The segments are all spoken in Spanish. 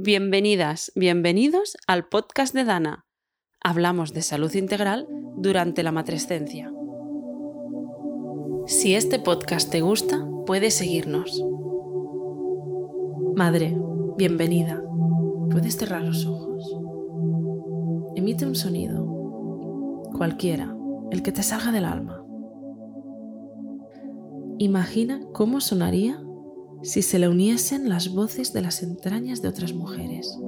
Bienvenidas, bienvenidos al podcast de Dana. Hablamos de salud integral durante la matrescencia. Si este podcast te gusta, puedes seguirnos. Madre, bienvenida. Puedes cerrar los ojos. Emite un sonido, cualquiera, el que te salga del alma. Imagina cómo sonaría si se le uniesen las voces de las entrañas de otras mujeres.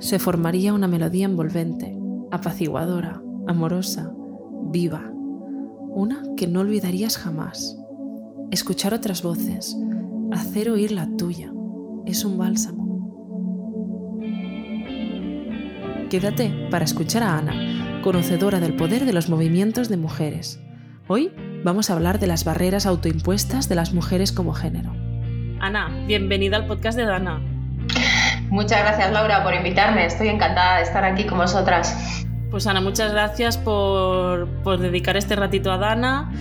Se formaría una melodía envolvente, apaciguadora, amorosa, viva, una que no olvidarías jamás. Escuchar otras voces, hacer oír la tuya, es un bálsamo. Quédate para escuchar a Ana, conocedora del poder de los movimientos de mujeres. Hoy vamos a hablar de las barreras autoimpuestas de las mujeres como género. Ana, bienvenida al podcast de Dana. Muchas gracias Laura por invitarme, estoy encantada de estar aquí con vosotras. Pues Ana, muchas gracias por, dedicar este ratito a Dana.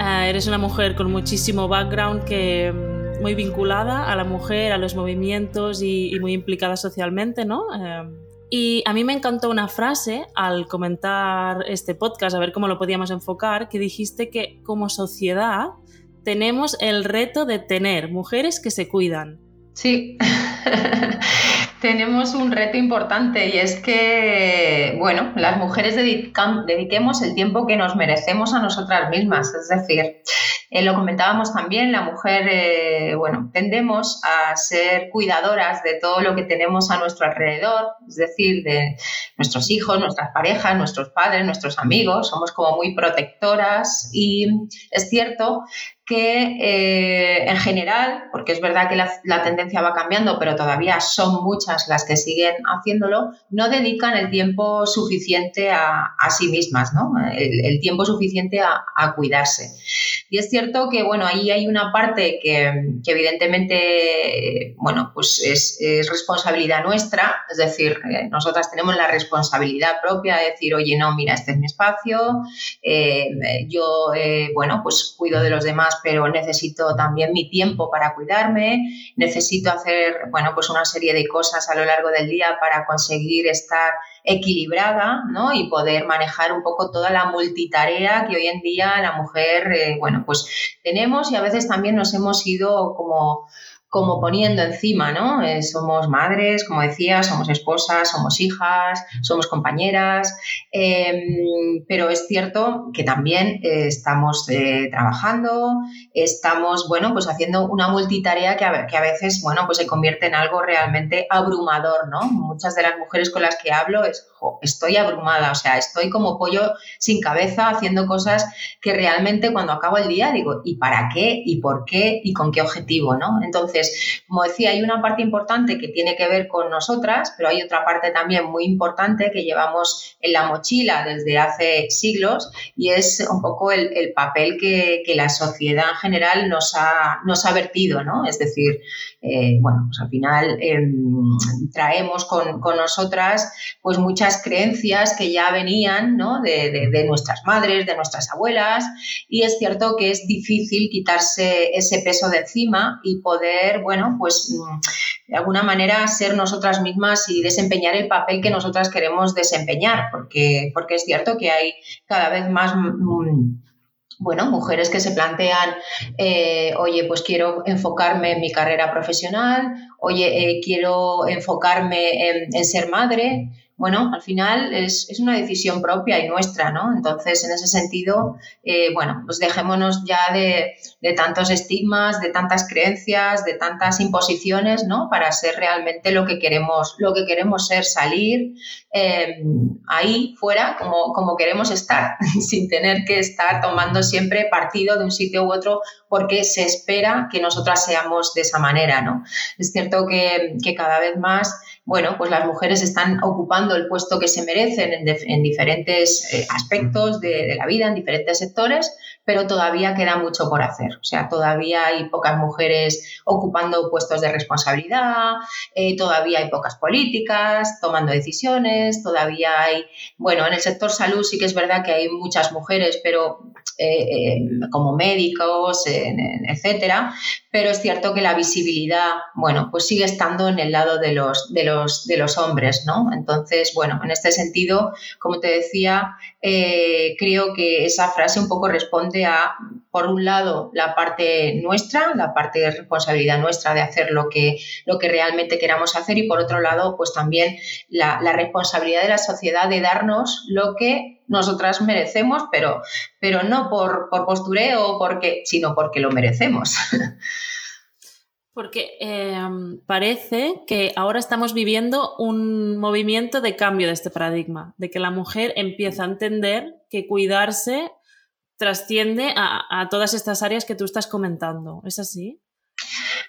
Eh, eres una mujer con muchísimo background que mm, muy vinculada a la mujer, a los movimientos y, muy implicada socialmente, ¿no? Eh, y a mí me encantó una frase al comentar este podcast, a ver cómo lo podíamos enfocar, que dijiste que como sociedad tenemos el reto de tener mujeres que se cuidan. Sí, tenemos un reto importante y es que, bueno, las mujeres dediquemos el tiempo que nos merecemos a nosotras mismas. Es decir, eh, lo comentábamos también, la mujer, eh, bueno, tendemos a ser cuidadoras de todo lo que tenemos a nuestro alrededor, es decir, de nuestros hijos, nuestras parejas, nuestros padres, nuestros amigos, somos como muy protectoras y es cierto que eh, en general, porque es verdad que la, tendencia va cambiando, pero todavía son muchas las que siguen haciéndolo, no dedican el tiempo suficiente a, sí mismas, ¿no? El, tiempo suficiente a, cuidarse. Y es cierto que, bueno, ahí hay una parte que, evidentemente, bueno, pues es, responsabilidad nuestra, es decir, eh, nosotras tenemos la responsabilidad propia de decir, oye, no, mira, este es mi espacio, eh, yo, bueno, pues cuido de los demás pero necesito también mi tiempo para cuidarme, necesito hacer, bueno, pues una serie de cosas a lo largo del día para conseguir estar equilibrada, ¿no? Y poder manejar un poco toda la multitarea que hoy en día la mujer, eh, bueno, pues tenemos y a veces también nos hemos ido como como poniendo encima, ¿no? Eh, somos madres, como decía, somos esposas, somos hijas, somos compañeras, em, pero es cierto que también eh, estamos eh, trabajando, estamos, bueno, pues haciendo una multitarea que a, que a, veces, bueno, pues se convierte en algo realmente abrumador, ¿no? Muchas de las mujeres con las que hablo es, estoy abrumada, o sea, estoy como pollo sin cabeza haciendo cosas que realmente cuando acabo el día digo, ¿y para qué? ¿Y por qué? ¿Y con qué objetivo? ¿no? Entonces, como decía, hay una parte importante que tiene que ver con nosotras, pero hay otra parte también muy importante que llevamos en la mochila desde hace siglos y es un poco el, papel que, la sociedad en general nos ha, nos ha vertido, ¿no? Es decir, eh, bueno, pues al final em, traemos con, con nosotras pues muchas creencias que ya venían de, nuestras madres, de nuestras abuelas, y es cierto que es difícil quitarse ese peso de encima y poder, bueno, pues mm, de alguna manera ser nosotras mismas y desempeñar el papel que nosotras queremos desempeñar, porque, porque es cierto que hay cada vez más... Mm, bueno, mujeres que se plantean, eh, oye, pues quiero enfocarme en mi carrera profesional, oye, eh, quiero enfocarme en, ser madre, bueno, al final es, una decisión propia y nuestra, ¿no? Entonces, en ese sentido, eh, bueno, pues dejémonos ya de, tantos estigmas, de tantas creencias, de tantas imposiciones, ¿no? Para ser realmente lo que queremos, lo que queremos ser, salir eh, ahí fuera como, como queremos estar, sin tener que estar tomando siempre partido de un sitio u otro porque se espera que nosotras seamos de esa manera, ¿no? Es cierto que cada vez más bueno, pues las mujeres están ocupando el puesto que se merecen en, diferentes eh, aspectos de, la vida, en diferentes sectores, pero todavía queda mucho por hacer. O sea, todavía hay pocas mujeres ocupando puestos de responsabilidad, eh, todavía hay pocas políticas tomando decisiones, todavía hay, bueno, en el sector salud sí que es verdad que hay muchas mujeres, pero eh, como médicos, etcétera, pero es cierto que la visibilidad, bueno, pues sigue estando en el lado de los, de los, de los hombres, ¿no? Entonces, bueno, en este sentido, como te decía, eh, creo que esa frase un poco responde por un lado, la parte nuestra, la parte de responsabilidad nuestra de hacer lo que, lo que realmente queramos hacer y por otro lado, pues también la, la responsabilidad de la sociedad de darnos lo que nosotras merecemos, pero, pero no por, por postureo, porque, sino porque lo merecemos. Porque em, parece que ahora estamos viviendo un movimiento de cambio de este paradigma, de que la mujer empieza a entender que cuidarse trasciende a, todas estas áreas que tú estás comentando. ¿Es así?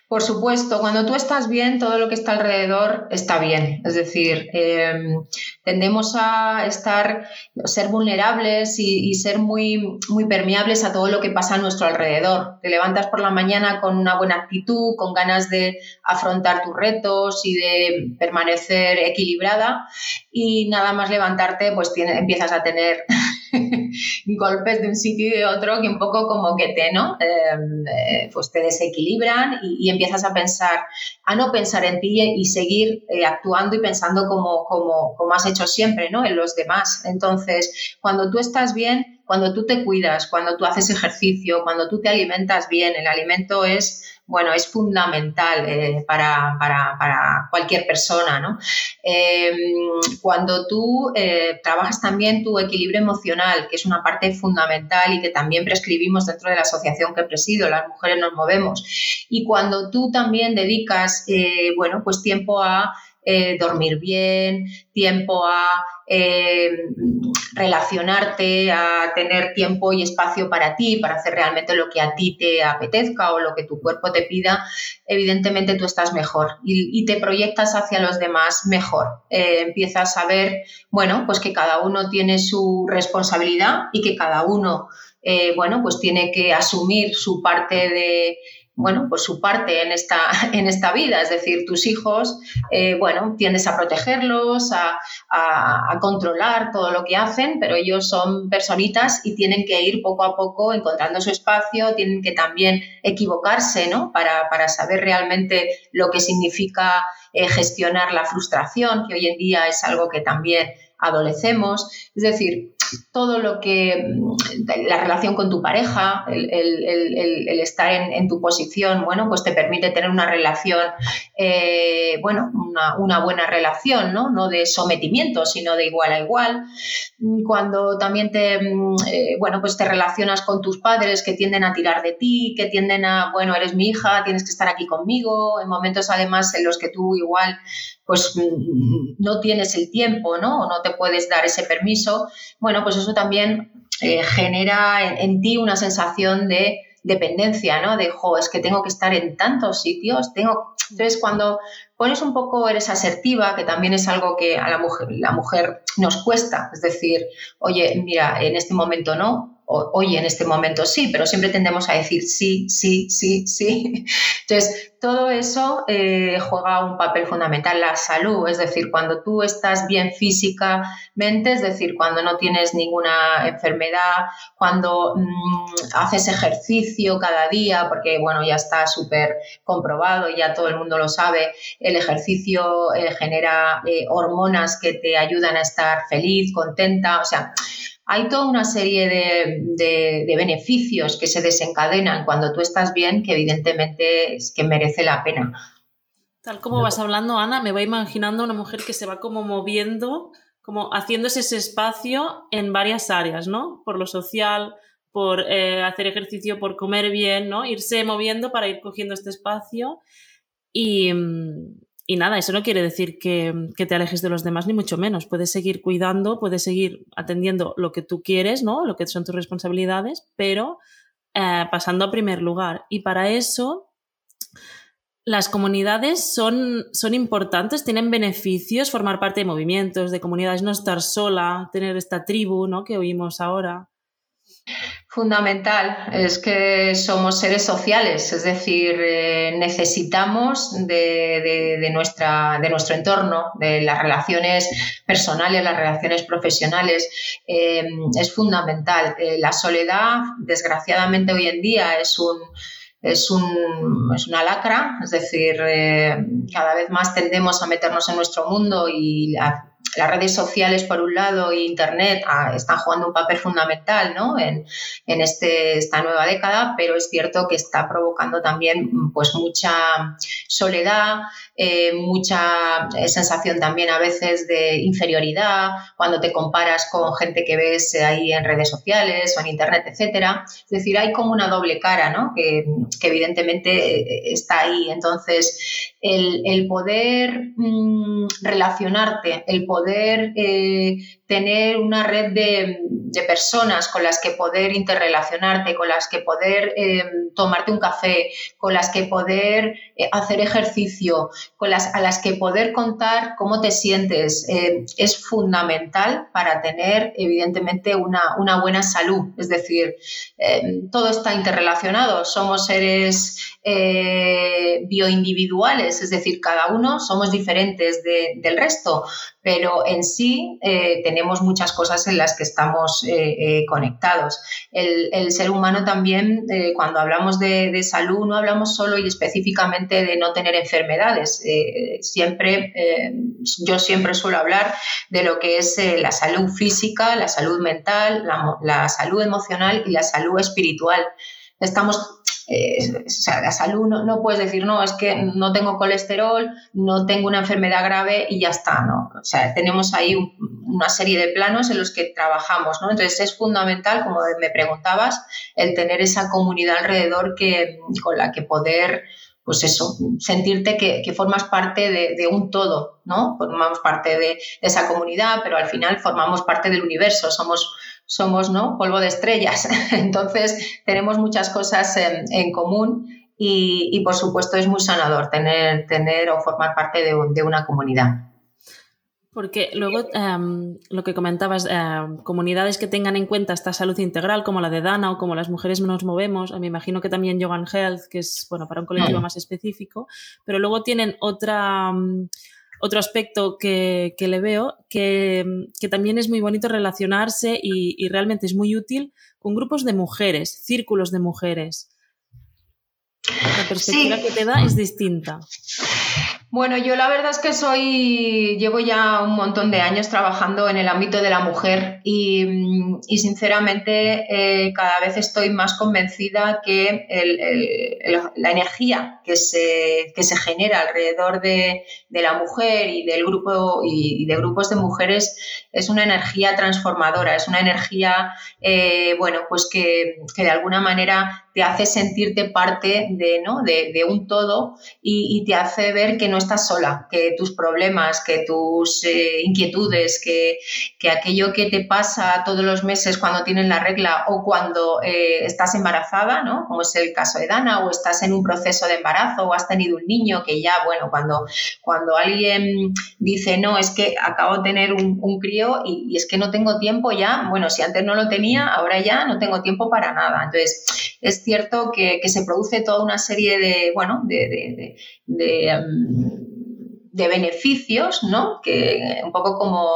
Por supuesto, cuando tú estás bien, todo lo que está alrededor está bien. Es decir, em, tendemos a estar, ser vulnerables y, ser muy, muy permeables a todo lo que pasa a nuestro alrededor. Te levantas por la mañana con una buena actitud, con ganas de afrontar tus retos y de permanecer equilibrada y nada más levantarte, pues empiezas a tener golpes de un sitio y de otro que un poco como que te, ¿no? Em, eh, pues te desequilibran y, empiezas a pensar, a no pensar en ti y, seguir eh, actuando y pensando como, como, como has hecho siempre, ¿no? En los demás. Entonces, cuando tú estás bien, cuando tú te cuidas, cuando tú haces ejercicio, cuando tú te alimentas bien, el alimento es bueno, es fundamental eh, para, cualquier persona. ¿no? Em, cuando tú eh, trabajas también tu equilibrio emocional, que es una parte fundamental y que también prescribimos dentro de la asociación que presido, las mujeres nos movemos, y cuando tú también dedicas, eh, bueno, pues tiempo a dormir bien, tiempo a eh, relacionarte, a tener tiempo y espacio para ti, para hacer realmente lo que a ti te apetezca o lo que tu cuerpo te pida, evidentemente tú estás mejor y, te proyectas hacia los demás mejor. Eh, empiezas a ver, bueno, pues que cada uno tiene su responsabilidad y que cada uno, eh, bueno, pues tiene que asumir su parte de bueno, pues su parte en esta, en esta vida, es decir, tus hijos, eh, bueno, tiendes a protegerlos, a, controlar todo lo que hacen, pero ellos son personitas y tienen que ir poco a poco encontrando su espacio, tienen que también equivocarse, ¿no? Para, saber realmente lo que significa eh, gestionar la frustración, que hoy en día es algo que también adolecemos. Es decir, todo lo que, la relación con tu pareja, el, estar en, tu posición, bueno, pues te permite tener una relación, eh, bueno, una, buena relación, ¿no? No de sometimiento, sino de igual a igual. Cuando también te, eh, bueno, pues te relacionas con tus padres que tienden a tirar de ti, que tienden a, bueno, eres mi hija, tienes que estar aquí conmigo, en momentos además en los que tú igual pues no tienes el tiempo, ¿no? O no te puedes dar ese permiso, bueno, pues eso también eh, genera en, ti una sensación de dependencia, ¿no? De, jo, es que tengo que estar en tantos sitios, tengo... Entonces, cuando pones un poco, eres asertiva, que también es algo que a la mujer, la mujer nos cuesta, es decir, oye, mira, en este momento no, oye, en este momento sí, pero siempre tendemos a decir sí, sí, sí, sí. Entonces, todo eso eh, juega un papel fundamental. La salud, es decir, cuando tú estás bien físicamente, es decir, cuando no tienes ninguna enfermedad, cuando mm, haces ejercicio cada día, porque bueno, ya está súper comprobado, ya todo el mundo lo sabe, el ejercicio eh, genera eh, hormonas que te ayudan a estar feliz, contenta, o sea, hay toda una serie de, beneficios que se desencadenan cuando tú estás bien que evidentemente es que merece la pena. Tal como vas hablando, Ana, me voy imaginando una mujer que se va como moviendo, como haciéndose ese espacio en varias áreas, ¿no? Por lo social, por eh, hacer ejercicio, por comer bien, ¿no? Irse moviendo para ir cogiendo este espacio y, mm, y nada, eso no quiere decir que, te alejes de los demás, ni mucho menos. Puedes seguir cuidando, puedes seguir atendiendo lo que tú quieres, ¿no? Lo que son tus responsabilidades, pero eh, pasando a primer lugar. Y para eso, las comunidades son, son importantes, tienen beneficios, formar parte de movimientos, de comunidades, no estar sola, tener esta tribu, ¿no? Que oímos ahora. Fundamental, es que somos seres sociales, es decir, eh, necesitamos de, nuestra, de nuestro entorno, de las relaciones personales, las relaciones profesionales, eh, es fundamental. Eh, la soledad, desgraciadamente hoy en día, es un, es, un, es, una lacra, es decir, cada vez más tendemos a meternos en nuestro mundo y a las redes sociales por un lado e Internet ah, están jugando un papel fundamental ¿no? en, en este, esta nueva década, pero es cierto que está provocando también pues, mucha soledad, eh, mucha eh, sensación también a veces de inferioridad cuando te comparas con gente que ves ahí en redes sociales o en internet, etcétera. Es decir, hay como una doble cara, ¿no? Que, evidentemente eh, está ahí. Entonces, el, poder mm, relacionarte, el poder tener una red de, personas con las que poder interrelacionarte, con las que poder tomarte un café, con las que poder hacer ejercicio, con las, a las que poder contar cómo te sientes eh, es fundamental para tener, evidentemente, una, buena salud. Es decir, eh, todo está interrelacionado. Somos seres eh, bioindividuales, es decir, cada uno somos diferentes del resto, pero en sí eh, tenemos muchas cosas en las que estamos eh, eh, conectados. El, ser humano también, cuando hablamos de, salud, no hablamos solo y específicamente de no tener enfermedades. siempre, yo siempre suelo hablar de lo que es la salud física, la salud mental, la salud emocional y la salud espiritual. Estamos o sea, la salud no, puedes decir, no, es que no tengo colesterol, no tengo una enfermedad grave y ya está, ¿no? O sea, tenemos ahí una serie de planos en los que trabajamos, ¿no? Entonces es fundamental, como me preguntabas, el tener esa comunidad alrededor que, con la que poder pues eso, sentirte que, formas parte de, un todo, ¿no? Formamos parte de, esa comunidad, pero al final formamos parte del universo, somos somos ¿no? polvo de estrellas. Entonces, tenemos muchas cosas en, común y, por supuesto, es muy sanador tener, tener o formar parte de, una comunidad. Porque luego em, lo que comentabas, em, comunidades que tengan en cuenta esta salud integral, como la de Dana o como las mujeres nos movemos, me imagino que también Yogan Health, que es bueno para un colectivo más específico, pero luego tienen otra. Em, otro aspecto que, le veo, que, también es muy bonito relacionarse y, realmente es muy útil con grupos de mujeres, círculos de mujeres. La perspectiva que te da es distinta. Bueno, yo la verdad es que soy, llevo ya un montón de años trabajando en el ámbito de la mujer y, sinceramente eh, cada vez estoy más convencida que la energía que se, se genera alrededor de, la mujer y del grupo y, de grupos de mujeres es una energía transformadora, es una energía, eh, bueno, pues que, que de alguna manera te hace sentirte parte de, ¿no? de, un todo y, te hace ver que no estás sola, que tus problemas, que tus eh, inquietudes, que, aquello que te pasa todos los meses cuando tienes la regla o cuando eh, estás embarazada, ¿no? como es el caso de Dana, o estás en un proceso de embarazo o has tenido un niño que ya, bueno, cuando, cuando alguien dice, no, es que acabo de tener un, crío y, es que no tengo tiempo ya, bueno, si antes no lo tenía, ahora ya no tengo tiempo para nada. Entonces, es cierto que, se produce toda una serie de, bueno, de, em, de, beneficios, ¿no? Que un poco como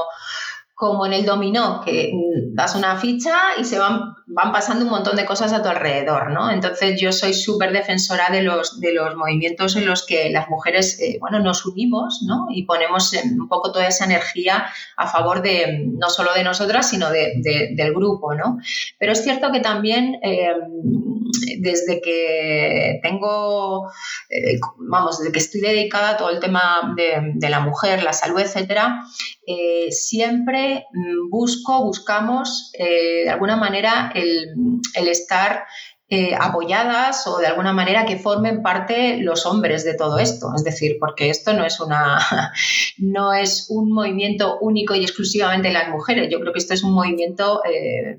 como en el dominó, que das una ficha y se van, van pasando un montón de cosas a tu alrededor, ¿no? Entonces yo soy súper defensora de los, de los movimientos en los que las mujeres, eh, bueno, nos unimos, ¿no? Y ponemos un poco toda esa energía a favor de, no solo de nosotras, sino de, del grupo, ¿no? Pero es cierto que también em, desde que tengo, eh, vamos, desde que estoy dedicada a todo el tema de, la mujer, la salud, etcétera, eh, siempre mm, busco, buscamos eh, de alguna manera el, estar eh, apoyadas o de alguna manera que formen parte los hombres de todo esto. Es decir, porque esto no es una no es un movimiento único y exclusivamente de las mujeres. Yo creo que esto es un movimiento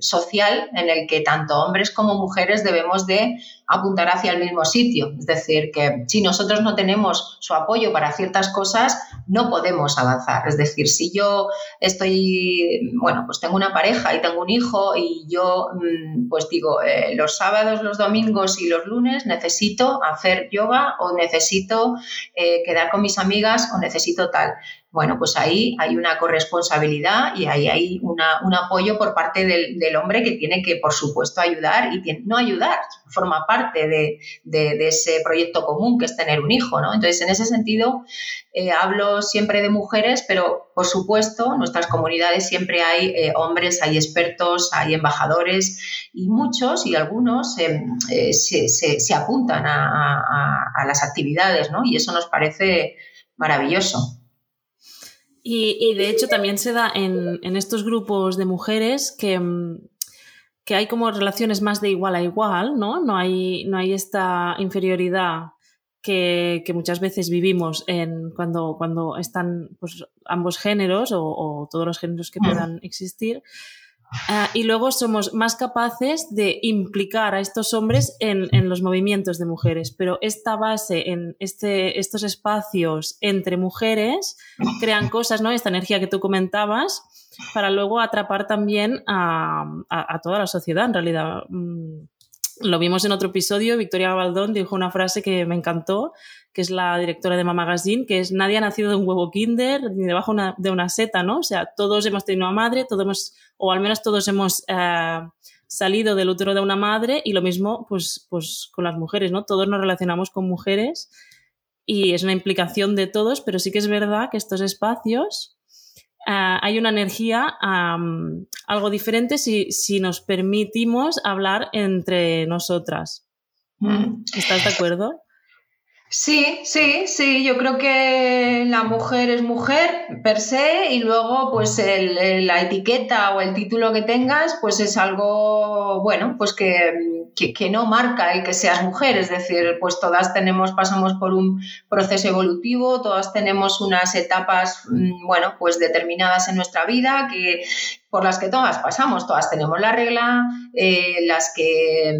social en el que tanto hombres como mujeres debemos de apuntará hacia el mismo sitio. Es decir, que si nosotros no tenemos su apoyo para ciertas cosas, no podemos avanzar. Es decir, si yo estoy, bueno, pues tengo una pareja y tengo un hijo y yo, mm, pues digo, eh, los sábados, los domingos y los lunes necesito hacer yoga o necesito eh, quedar con mis amigas o necesito tal bueno, pues ahí hay una corresponsabilidad y ahí hay un apoyo por parte del, hombre que tiene que, por supuesto, ayudar y no ayudar, forma parte de, ese proyecto común que es tener un hijo, ¿no? Entonces, en ese sentido, eh, hablo siempre de mujeres, pero, por supuesto, en nuestras comunidades siempre hay eh, hombres, hay expertos, hay embajadores y muchos y algunos eh, se, apuntan a, a las actividades, ¿no? Y eso nos parece maravilloso. Y, de hecho también se da en, estos grupos de mujeres que, mm, que, hay como relaciones más de igual a igual, ¿no? No hay, no hay esta inferioridad que, muchas veces vivimos en cuando, cuando están pues, ambos géneros o, o, todos los géneros que mm. puedan existir. Ah, y luego somos más capaces de implicar a estos hombres en, los movimientos de mujeres. Pero esta base en este, estos espacios entre mujeres crean cosas, ¿no? Esta energía que tú comentabas, para luego atrapar también a, toda la sociedad, en realidad. Mm, lo vimos en otro episodio, Victoria Baldón dijo una frase que me encantó, que es la directora de Mama Magazine, que es nadie ha nacido de un huevo kinder ni debajo de una seta, ¿no? O sea, todos hemos tenido una madre, todos hemos, o al menos todos hemos eh, salido del útero de una madre y lo mismo pues, pues con las mujeres, ¿no? Todos nos relacionamos con mujeres y es una implicación de todos, pero sí que es verdad que estos espacios eh, hay una energía algo diferente si, si, nos permitimos hablar entre nosotras. Mm. ¿Estás de acuerdo? Sí, sí, sí, yo creo que la mujer es mujer per se y luego pues la etiqueta o el título que tengas pues es algo, bueno, pues que, que, no marca el que seas mujer, es decir, pues todas tenemos, pasamos por un proceso evolutivo, todas tenemos unas etapas, mm, bueno, pues determinadas en nuestra vida que, por las que todas pasamos, todas tenemos la regla, eh, las que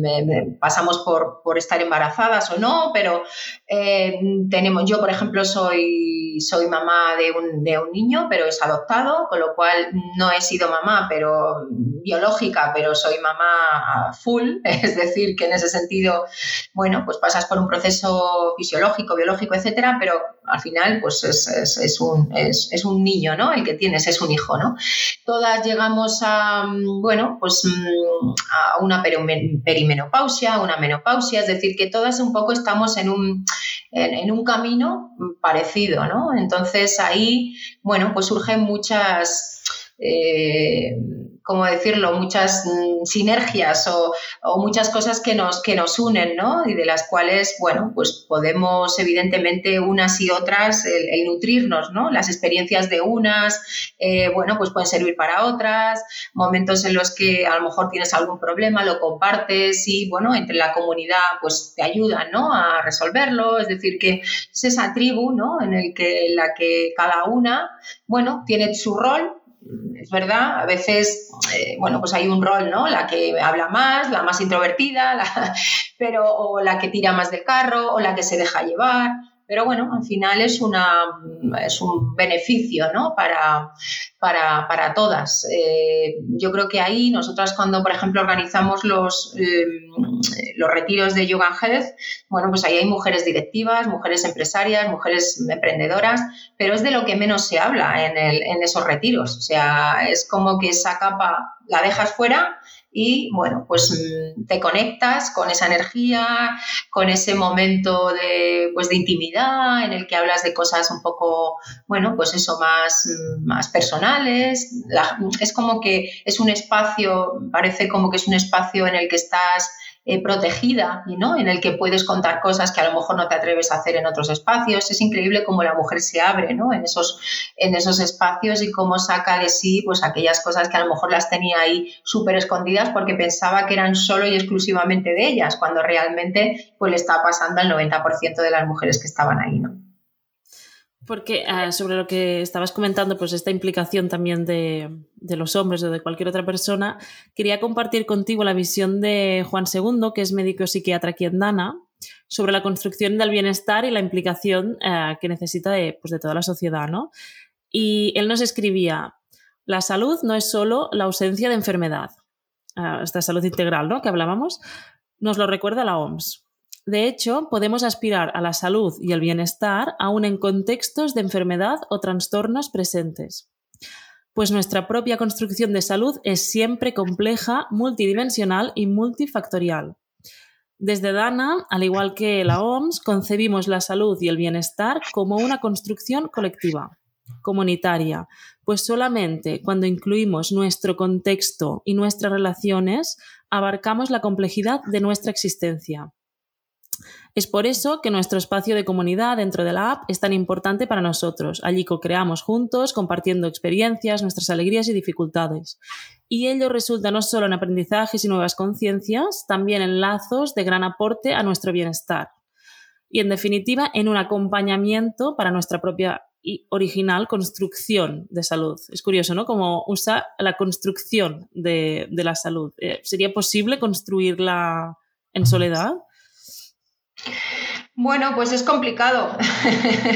pasamos por, estar embarazadas o no, pero eh, tenemos, yo por ejemplo soy, soy mamá de un, de un, niño, pero es adoptado, con lo cual no he sido mamá, pero biológica, pero soy mamá full, es decir, que en ese sentido, bueno, pues pasas por un proceso fisiológico, biológico, etcétera, pero al final pues es, es, es un, es, un niño, ¿no? El que tienes es un hijo, ¿no? Todas llegan llegamos a, mm, bueno, pues mm, a una perimenopausia, una menopausia, es decir, que todas un poco estamos en un, en, un camino parecido, ¿no? Entonces ahí, bueno, pues surgen muchas... Eh, ¿cómo decirlo?, muchas mm, sinergias o, muchas cosas que nos, que nos unen, ¿no? Y de las cuales, bueno, pues podemos evidentemente unas y otras el, nutrirnos, ¿no? Las experiencias de unas, eh, bueno, pues pueden servir para otras, momentos en los que a lo mejor tienes algún problema, lo compartes y, bueno, entre la comunidad pues te ayudan, ¿no? A resolverlo, es decir, que es esa tribu, ¿no? En el que, la que cada una, bueno, tiene su rol es verdad, a veces, eh, bueno, pues hay un rol, ¿no? La que habla más, la más introvertida, pero, o la que tira más del carro, o la que se deja llevar. Pero bueno, al final es, una, es un beneficio ¿no? para, para, todas. Eh, yo creo que ahí nosotras cuando, por ejemplo, organizamos los, eh, los retiros de Yoga Health, bueno, pues ahí hay mujeres directivas, mujeres empresarias, mujeres emprendedoras, pero es de lo que menos se habla en, el, en esos retiros. O sea, es como que esa capa la dejas fuera y bueno, pues mm, te conectas con esa energía, con ese momento de, pues, de intimidad en el que hablas de cosas un poco, bueno, pues eso, más, mm, más personales. es como que es un espacio, parece como que es un espacio en el que estás eh, protegida y ¿no? en el que puedes contar cosas que a lo mejor no te atreves a hacer en otros espacios. Es increíble cómo la mujer se abre ¿no? en, esos, en esos espacios y cómo saca de sí pues, aquellas cosas que a lo mejor las tenía ahí súper escondidas porque pensaba que eran solo y exclusivamente de ellas, cuando realmente pues, le está pasando al 90% de las mujeres que estaban ahí. ¿no? Porque eh, sobre lo que estabas comentando, pues esta implicación también de, los hombres o de cualquier otra persona, quería compartir contigo la visión de Juan II, que es médico psiquiatra aquí en Dana, sobre la construcción del bienestar y la implicación eh, que necesita de, pues, de toda la sociedad. ¿no? Y él nos escribía, la salud no es solo la ausencia de enfermedad, eh, esta salud integral ¿no? que hablábamos, nos lo recuerda la OMS. De hecho, podemos aspirar a la salud y el bienestar aún en contextos de enfermedad o trastornos presentes. Pues nuestra propia construcción de salud es siempre compleja, multidimensional y multifactorial. Desde Dana, al igual que la OMS, concebimos la salud y el bienestar como una construcción colectiva, comunitaria, pues solamente cuando incluimos nuestro contexto y nuestras relaciones abarcamos la complejidad de nuestra existencia. Es por eso que nuestro espacio de comunidad dentro de la app es tan importante para nosotros. Allí co-creamos juntos, compartiendo experiencias, nuestras alegrías y dificultades. Y ello resulta no solo en aprendizajes y nuevas conciencias, también en lazos de gran aporte a nuestro bienestar. Y en definitiva, en un acompañamiento para nuestra propia y original construcción de salud. Es curioso, ¿no? Como usa la construcción de, la salud. Eh, ¿Sería posible construirla en soledad? Bueno, pues es complicado.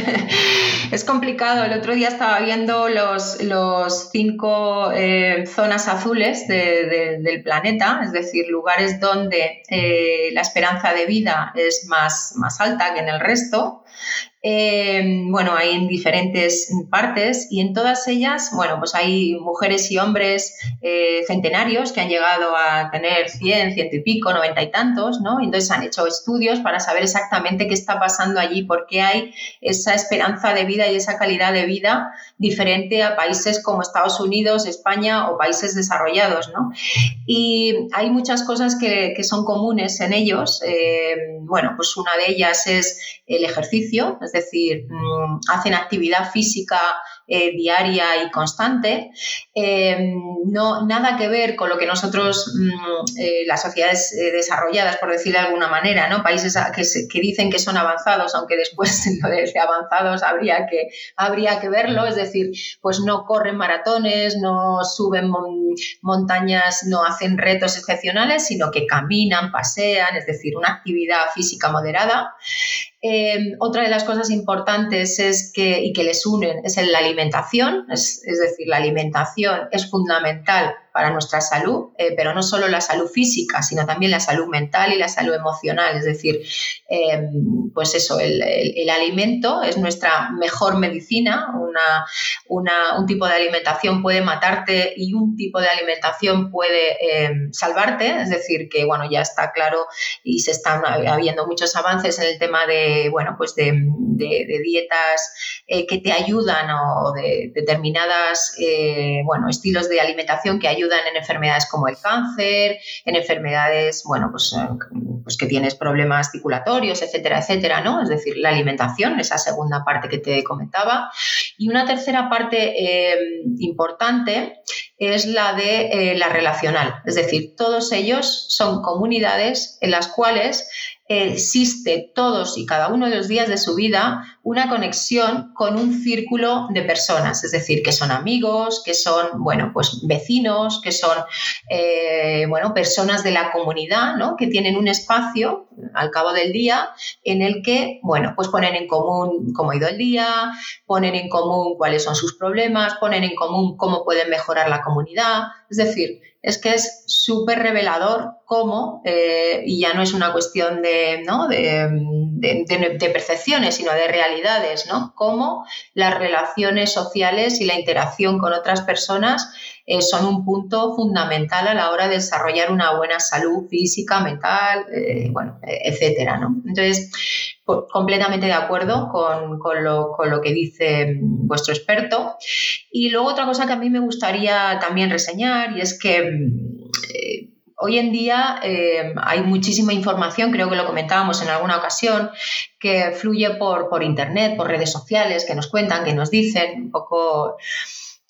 es complicado. El otro día estaba viendo los, los cinco eh, zonas azules del planeta, es decir, lugares donde eh, la esperanza de vida es más, más alta que en el resto. Eh, bueno, hay en diferentes partes y en todas ellas, bueno, pues hay mujeres y hombres eh, centenarios que han llegado a tener 100, ciento y pico, noventa y tantos, ¿no? entonces han hecho estudios para saber exactamente qué está pasando allí, por qué hay esa esperanza de vida y esa calidad de vida diferente a países como Estados Unidos, España o países desarrollados, ¿no? Y hay muchas cosas que, son comunes en ellos. Eh, bueno, pues una de ellas es el ejercicio, es decir, mm, hacen actividad física eh, diaria y constante. Eh, no, nada que ver con lo que nosotros, mm, eh, las sociedades desarrolladas, por decirlo de alguna manera, ¿no? países que, que, dicen que son avanzados, aunque después de avanzados habría que, habría que verlo, es decir, pues no corren maratones, no suben montañas, no hacen retos excepcionales, sino que caminan, pasean, es decir, una actividad física moderada. Em, otra de las cosas importantes es que, y que les unen es la alimentación, es, es decir, la alimentación es fundamental para nuestra salud, eh, pero no solo la salud física, sino también la salud mental y la salud emocional. Es decir, em, pues eso, el, alimento es nuestra mejor medicina. un tipo de alimentación puede matarte y un tipo de alimentación puede em, salvarte. Es decir, que bueno, ya está claro y se están habiendo muchos avances en el tema de, bueno, pues de, dietas eh, que te ayudan o de determinadas, eh, bueno, estilos de alimentación que ayudan en enfermedades como el cáncer, en enfermedades, bueno, pues, eh, pues que tienes problemas circulatorios, etcétera, etcétera, ¿no? Es decir, la alimentación, esa segunda parte que te comentaba. Y una tercera parte eh, importante es la de eh, la relacional, es decir, todos ellos son comunidades en las cuales existe todos y cada uno de los días de su vida una conexión con un círculo de personas, es decir, que son amigos, que son, bueno, pues vecinos, que son, eh, bueno, personas de la comunidad, ¿no? Que tienen un espacio al cabo del día en el que, bueno, pues ponen en común cómo ha ido el día, ponen en común cuáles son sus problemas, ponen en común cómo pueden mejorar la comunidad, es decir, es que es súper revelador cómo, eh, y ya no es una cuestión de, ¿no? de, percepciones, sino de realidades, ¿no? cómo las relaciones sociales y la interacción con otras personas eh, son un punto fundamental a la hora de desarrollar una buena salud física, mental, eh, bueno, etcétera. ¿no? Entonces, completamente de acuerdo con, lo, que dice vuestro experto. Y luego otra cosa que a mí me gustaría también reseñar y es que eh, hoy en día eh, hay muchísima información, creo que lo comentábamos en alguna ocasión, que fluye por, por Internet, por redes sociales, que nos cuentan, que nos dicen un poco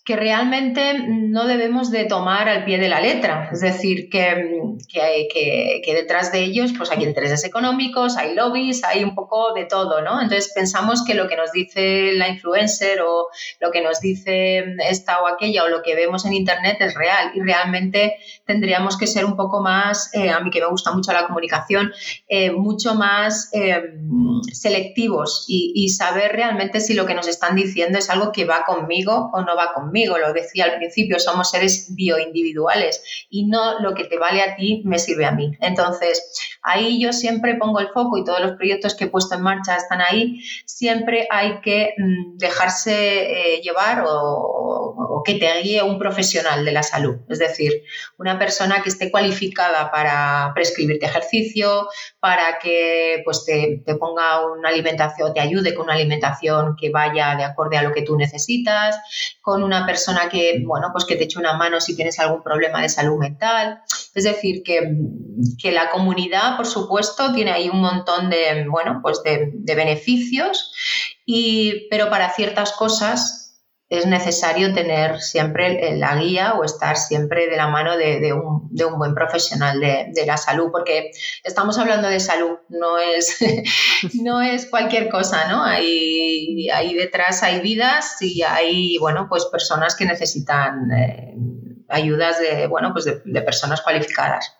que realmente no debemos de tomar al pie de la letra. Es decir, que, que, que, detrás de ellos pues hay intereses económicos, hay lobbies, hay un poco de todo, ¿no? Entonces pensamos que lo que nos dice la influencer o lo que nos dice esta o aquella o lo que vemos en Internet es real y realmente tendríamos que ser un poco más, eh, a mí que me gusta mucho la comunicación, eh, mucho más eh, selectivos y, saber realmente si lo que nos están diciendo es algo que va conmigo o no va conmigo lo decía al principio, somos seres bioindividuales y no lo que te vale a ti me sirve a mí. Entonces, ahí yo siempre pongo el foco y todos los proyectos que he puesto en marcha están ahí, siempre hay que mm, dejarse llevar o, que te guíe un profesional de la salud, es decir, una persona que esté cualificada para prescribirte ejercicio, para que pues, te, ponga una alimentación, te ayude con una alimentación que vaya de acorde a lo que tú necesitas, con una persona que, bueno, pues que te eche una mano si tienes algún problema de salud mental. Es decir, que, la comunidad, por supuesto, tiene ahí un montón de, bueno, pues de, beneficios, y, pero para ciertas cosas es necesario tener siempre la guía o estar siempre de la mano de, un, buen profesional de, la salud, porque estamos hablando de salud, no es, no es cualquier cosa, ¿no? Ahí, ahí detrás hay vidas y hay, bueno, pues personas que necesitan eh, ayudas de, bueno, pues de, personas cualificadas.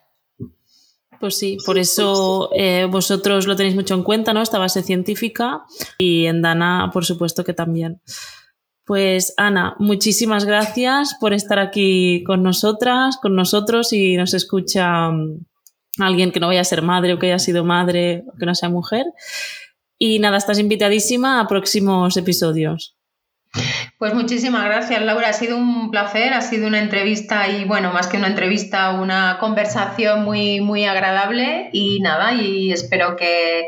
Pues sí, por eso eh, vosotros lo tenéis mucho en cuenta, ¿no? Esta base científica y en Dana, por supuesto que también. Pues Ana, muchísimas gracias por estar aquí con nosotras, con nosotros y nos escucha mm, alguien que no vaya a ser madre o que haya sido madre o que no sea mujer. Y nada, estás invitadísima a próximos episodios. Pues muchísimas gracias, Laura. Ha sido un placer, ha sido una entrevista y, bueno, más que una entrevista, una conversación muy, muy agradable. Y nada, y espero que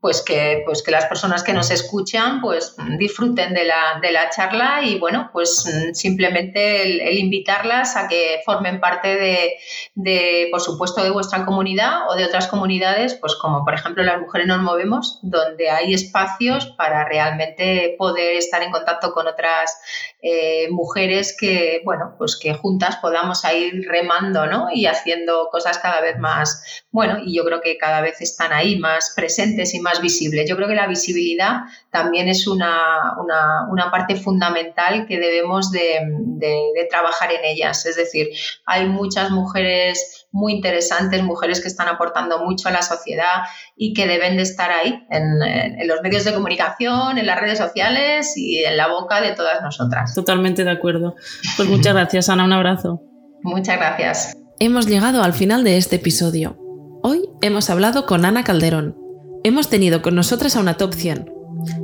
pues que, pues que las personas que nos escuchan pues disfruten de la, de la charla y bueno, pues simplemente el, invitarlas a que formen parte de, de, por supuesto, de vuestra comunidad o de otras comunidades, pues como por ejemplo las mujeres nos movemos, donde hay espacios para realmente poder estar en contacto con otras eh, mujeres que, bueno, pues que juntas podamos ir remando, ¿no? Y haciendo cosas cada vez más, bueno, y yo creo que cada vez están ahí más presentes y más visible. Yo creo que la visibilidad también es una, una, parte fundamental que debemos de, trabajar en ellas. Es decir, hay muchas mujeres muy interesantes, mujeres que están aportando mucho a la sociedad y que deben de estar ahí, en, en, los medios de comunicación, en las redes sociales y en la boca de todas nosotras. Totalmente de acuerdo. Pues muchas gracias, Ana. Un abrazo. Muchas gracias. Hemos llegado al final de este episodio. Hoy hemos hablado con Ana Calderón, Hemos tenido con nosotras a una top 100,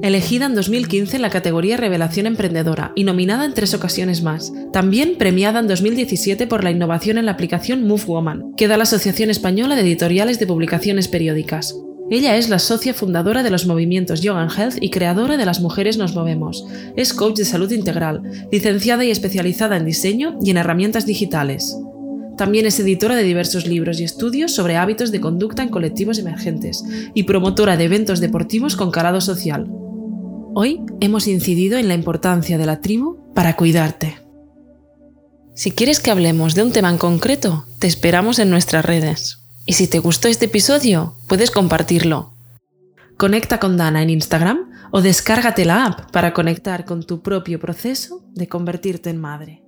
elegida en 2015 en la categoría Revelación Emprendedora y nominada en tres ocasiones más. También premiada en 2017 por la innovación en la aplicación Move Woman, que da la Asociación Española de Editoriales de Publicaciones Periódicas. Ella es la socia fundadora de los movimientos Yoga Health y creadora de Las Mujeres Nos Movemos. Es coach de salud integral, licenciada y especializada en diseño y en herramientas digitales. También es editora de diversos libros y estudios sobre hábitos de conducta en colectivos emergentes y promotora de eventos deportivos con calado social. Hoy hemos incidido en la importancia de la tribu para cuidarte. Si quieres que hablemos de un tema en concreto, te esperamos en nuestras redes. Y si te gustó este episodio, puedes compartirlo. Conecta con Dana en Instagram o descárgate la app para conectar con tu propio proceso de convertirte en madre.